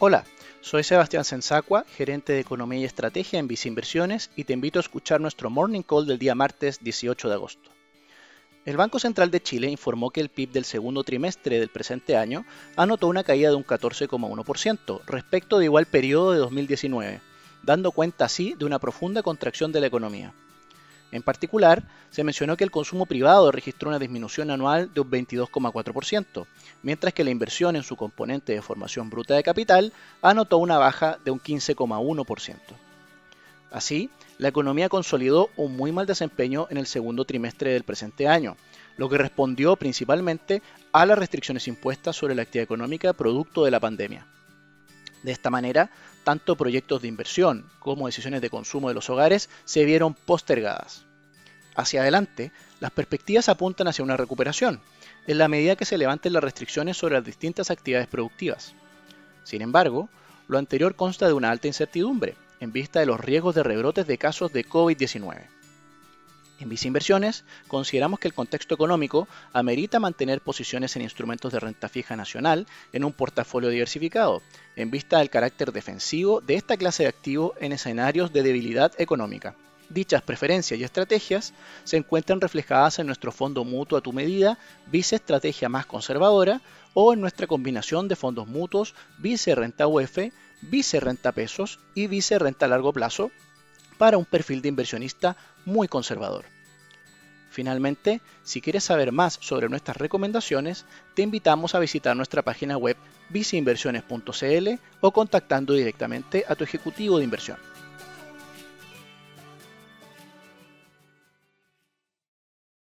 Hola, soy Sebastián Sensacua, gerente de Economía y Estrategia en Vice Inversiones y te invito a escuchar nuestro Morning Call del día martes 18 de agosto. El Banco Central de Chile informó que el PIB del segundo trimestre del presente año anotó una caída de un 14,1% respecto de igual periodo de 2019, dando cuenta así de una profunda contracción de la economía. En particular, se mencionó que el consumo privado registró una disminución anual de un 22,4%, mientras que la inversión en su componente de formación bruta de capital anotó una baja de un 15,1%. Así, la economía consolidó un muy mal desempeño en el segundo trimestre del presente año, lo que respondió principalmente a las restricciones impuestas sobre la actividad económica producto de la pandemia. De esta manera, tanto proyectos de inversión como decisiones de consumo de los hogares se vieron postergadas. Hacia adelante, las perspectivas apuntan hacia una recuperación, en la medida que se levanten las restricciones sobre las distintas actividades productivas. Sin embargo, lo anterior consta de una alta incertidumbre, en vista de los riesgos de rebrotes de casos de COVID-19. En Viceinversiones, consideramos que el contexto económico amerita mantener posiciones en instrumentos de renta fija nacional en un portafolio diversificado, en vista del carácter defensivo de esta clase de activo en escenarios de debilidad económica. Dichas preferencias y estrategias se encuentran reflejadas en nuestro fondo mutuo a tu medida, Vice Estrategia más conservadora, o en nuestra combinación de fondos mutuos Vice Renta UF, Vice Renta Pesos y Vice Renta Largo Plazo, para un perfil de inversionista muy conservador. Finalmente, si quieres saber más sobre nuestras recomendaciones, te invitamos a visitar nuestra página web viceinversiones.cl o contactando directamente a tu ejecutivo de inversión.